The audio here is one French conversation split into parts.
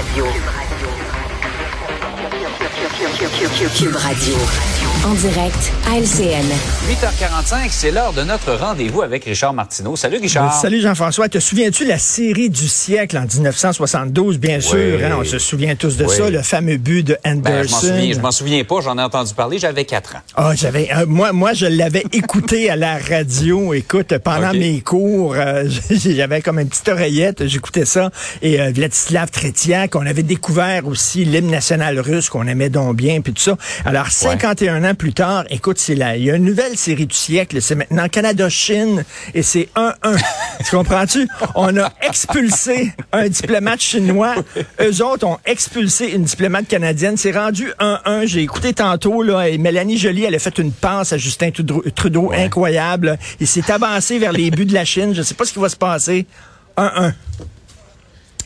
Radio. Cube. En direct à LCN. 8h45, c'est l'heure de notre rendez-vous avec Richard Martineau. Salut Richard. Salut Jean-François. Te souviens-tu la série du siècle en 1972? Bien sûr, hein, on se souvient tous de Oui. ça, le fameux but de Ben, je m'en Anderson. souviens, je m'en souviens pas, j'en ai entendu parler, j'avais 4 ans. Ah, j'avais, euh, moi, moi, je l'avais écouté à la radio. Écoute, pendant mes cours, euh, j'avais comme une petite oreillette, j'écoutais ça. Et euh, Vladislav Tretiak, on avait découvert aussi l'hymne national russe qu'on aimait donc bien, puis tout ça. Alors, 51 ans plus tard, écoute, c'est là, il y a une nouvelle série du siècle. C'est maintenant Canada-Chine et c'est 1-1. tu comprends-tu? On a expulsé un diplomate chinois. Eux autres ont expulsé une diplomate canadienne. C'est rendu 1-1. J'ai écouté tantôt, là, et Mélanie Joly, elle a fait une passe à Justin Trudeau, incroyable. Il s'est avancé vers les buts de la Chine. Je sais pas ce qui va se passer. 1-1.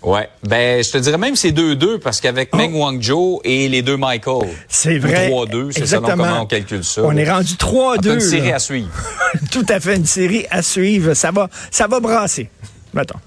Ouais. Ben, je te dirais même que c'est 2-2 parce qu'avec Meng Wanzhou et les deux Michael. Oh. C'est vrai. 3-2, c'est selon comment on calcule ça. On est rendu En tout cas, 3-2. une série là. à suivre. Tout à fait, une série à suivre. Ça va, ça va brasser. Mettons.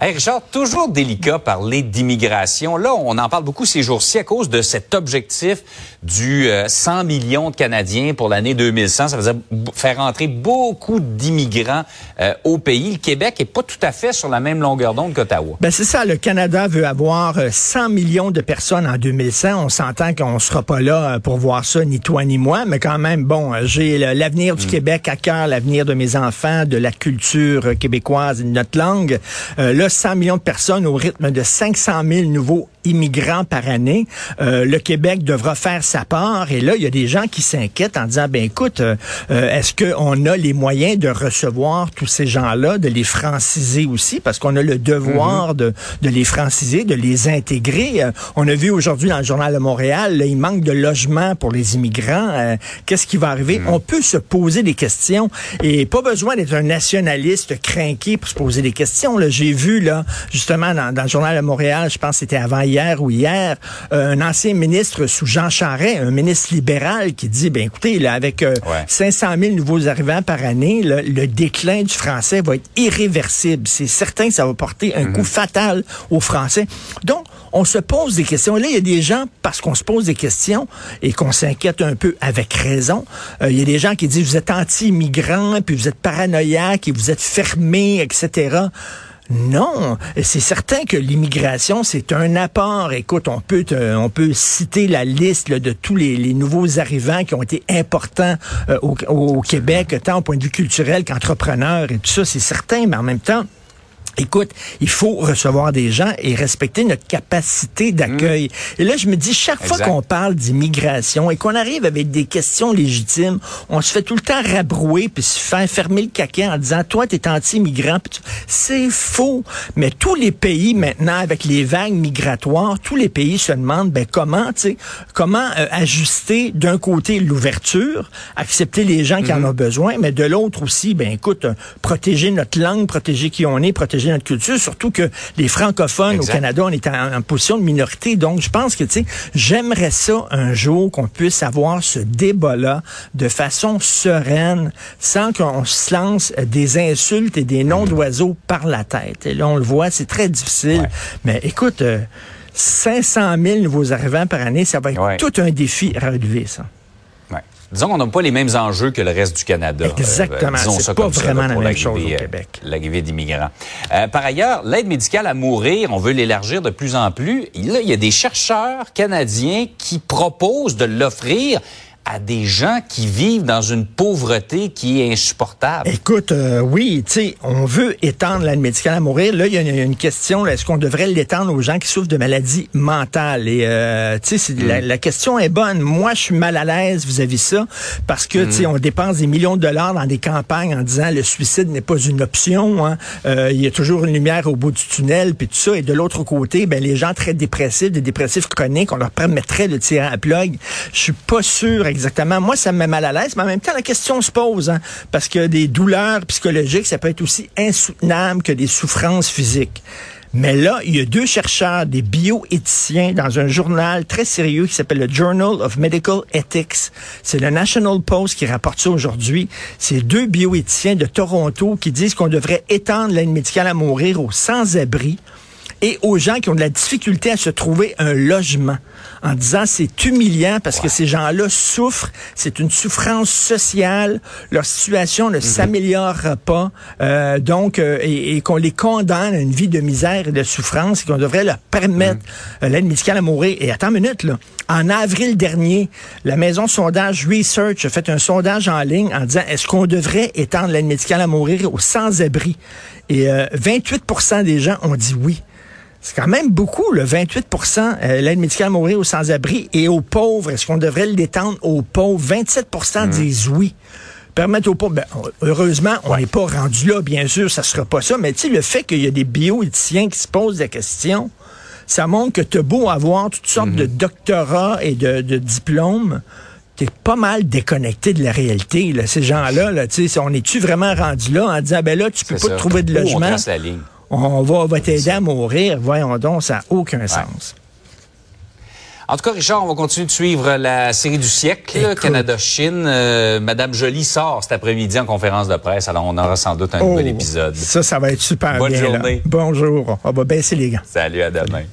Hey Richard, toujours délicat parler d'immigration. Là, on en parle beaucoup ces jours-ci à cause de cet objectif du euh, 100 millions de Canadiens pour l'année 2100. Ça b- faire entrer beaucoup d'immigrants euh, au pays. Le Québec est pas tout à fait sur la même longueur d'onde qu'Ottawa. Ben c'est ça, le Canada veut avoir euh, 100 millions de personnes en 2100. On s'entend qu'on sera pas là euh, pour voir ça, ni toi ni moi, mais quand même, bon, euh, j'ai l'avenir du Québec à cœur, l'avenir de mes enfants, de la culture euh, québécoise de notre langue. Euh, là, 100 millions de personnes au rythme de 500 000 nouveaux immigrants par année. Euh, le Québec devra faire sa part. Et là, il y a des gens qui s'inquiètent en disant, ben écoute, euh, euh, est-ce qu'on a les moyens de recevoir tous ces gens-là, de les franciser aussi, parce qu'on a le devoir de, de les franciser, de les intégrer. Euh, on a vu aujourd'hui dans le journal de Montréal, là, il manque de logements pour les immigrants. Qu'est-ce qui va arriver? On peut se poser des questions et pas besoin d'être un nationaliste craqué pour se poser des questions. J'ai vu, là, justement, dans, dans le journal de Montréal, je pense que c'était avant hier ou hier, euh, un ancien ministre sous Jean Charest, un ministre libéral qui dit, ben écoutez, là, avec euh, Ouais. 500 000 nouveaux arrivants par année, là, le déclin du français va être irréversible. C'est certain que ça va porter un coup fatal aux Français. Donc, on se pose des questions. Là, il y a des gens, parce qu'on se pose des questions et qu'on s'inquiète un peu avec raison, euh, il y a des gens qui disent, vous êtes anti-immigrants, puis vous êtes paranoïaques et vous êtes fermés, etc. Non, c'est certain que l'immigration, c'est un apport. Écoute, on peut, on peut citer la liste de tous les, les nouveaux arrivants qui ont été importants euh, au, au Québec, tant au point de vue culturel qu'entrepreneur et tout ça, c'est certain, mais en même temps, Écoute, il faut recevoir des gens et respecter notre capacité d'accueil. Et là, je me dis, chaque fois qu'on parle d'immigration et qu'on arrive avec des questions légitimes, on se fait tout le temps rabrouer puis se faire fermer le caquet en disant, toi, t'es anti-immigrant. C'est faux. Mais tous les pays maintenant, avec les vagues migratoires, tous les pays se demandent, ben comment, tu sais, comment euh, ajuster d'un côté l'ouverture, accepter les gens qui en ont besoin, mais de l'autre aussi, ben écoute, euh, protéger notre langue, protéger qui on est, protéger culture, surtout que les francophones Exact. au Canada, on est en, en position de minorité. Donc, je pense que, tu sais, j'aimerais ça un jour qu'on puisse avoir ce débat-là de façon sereine, sans qu'on se lance des insultes et des noms d'oiseaux par la tête. Et là, on le voit, c'est très difficile. Ouais. Mais écoute, euh, 500 000 nouveaux arrivants par année, ça va être Ouais. tout un défi à relever, ça. Disons qu'on n'a pas les mêmes enjeux que le reste du Canada. Exactement. disons C'est ça pas comme ça, vraiment là, la même chose au euh, Québec. L'arrivée d'immigrants. Euh, par ailleurs, l'aide médicale à mourir, on veut l'élargir de plus en plus. Là, il y a des chercheurs canadiens qui proposent de l'offrir à des gens qui vivent dans une pauvreté qui est insupportable. Écoute, euh, oui, tu sais, on veut étendre l'aide médicale à mourir. Là, il y, a une- il y a une question, est-ce qu'on devrait l'étendre aux gens qui souffrent de maladies mentales? Et, euh, tu sais, c'est- la, la question est bonne. Moi, je suis mal à l'aise vis-à-vis ça parce que, tu sais, on dépense des millions de dollars dans des campagnes en disant le suicide n'est pas une option. hein. Euh, il y a toujours une lumière au bout du tunnel, puis tout ça. Et de l'autre côté, ben, les gens très dépressifs, des dépressifs chroniques, on leur permettrait de tirer à la plug. Je suis pas sûr exactement. Moi, ça me met mal à l'aise, mais en même temps, la question se pose, hein, parce que des douleurs psychologiques, ça peut être aussi insoutenable que des souffrances physiques. Mais là, il y a deux chercheurs, des bioéthiciens, dans un journal très sérieux qui s'appelle le Journal of Medical Ethics. C'est le National Post qui rapporte ça aujourd'hui. C'est deux bioéthiciens de Toronto qui disent qu'on devrait étendre l'aide médicale à mourir aux sans-abri et aux gens qui ont de la difficulté à se trouver un logement en disant c'est humiliant parce que ces gens-là souffrent, c'est une souffrance sociale, leur situation ne s'améliore pas, euh, donc euh, et, qu'on les condamne à une vie de misère et de souffrance et qu'on devrait leur permettre euh, l'aide médicale à mourir. Et attends une minute là, en avril dernier, la maison sondage Research a fait un sondage en ligne en disant est-ce qu'on devrait étendre l'aide médicale à mourir aux sans-abri? Et 28% des gens ont dit oui. C'est quand même beaucoup, le 28 euh, l'aide médicale à mourir aux sans-abri et aux pauvres. Est-ce qu'on devrait l'étendre aux pauvres? 27% mmh. disent oui. Permettre aux pauvres. Ben, heureusement, on n'est pas rendu là, bien sûr, ça sera pas ça. Mais tu sais, le fait qu'il y a des bioéthiciens qui se posent des questions, ça montre que tu as beau avoir toutes sortes de mmh. doctorats et de, de diplômes t'es pas mal déconnecté de la réalité. Là. Ces gens-là, là, on est-tu vraiment rendu là en disant, ben là, tu peux pas te trouver de logement? on va, va t'aider à mourir. Voyons donc, ça n'a aucun sens. En tout cas, Richard, on va continuer de suivre la série du siècle, Canada-Chine. Euh, Madame Jolie sort cet après-midi en conférence de presse, alors on aura sans doute un nouvel oh, épisode. Ça, ça va être super Bonne bien. Bonne journée. Bonjour. On va baisser les gants. Salut, à demain.